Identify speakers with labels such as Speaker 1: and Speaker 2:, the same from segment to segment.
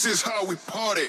Speaker 1: This is how we party.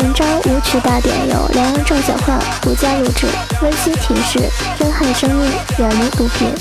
Speaker 2: 本章舞曲大典由梁文正小换独家录制。温馨提示：珍爱生命，远离毒品。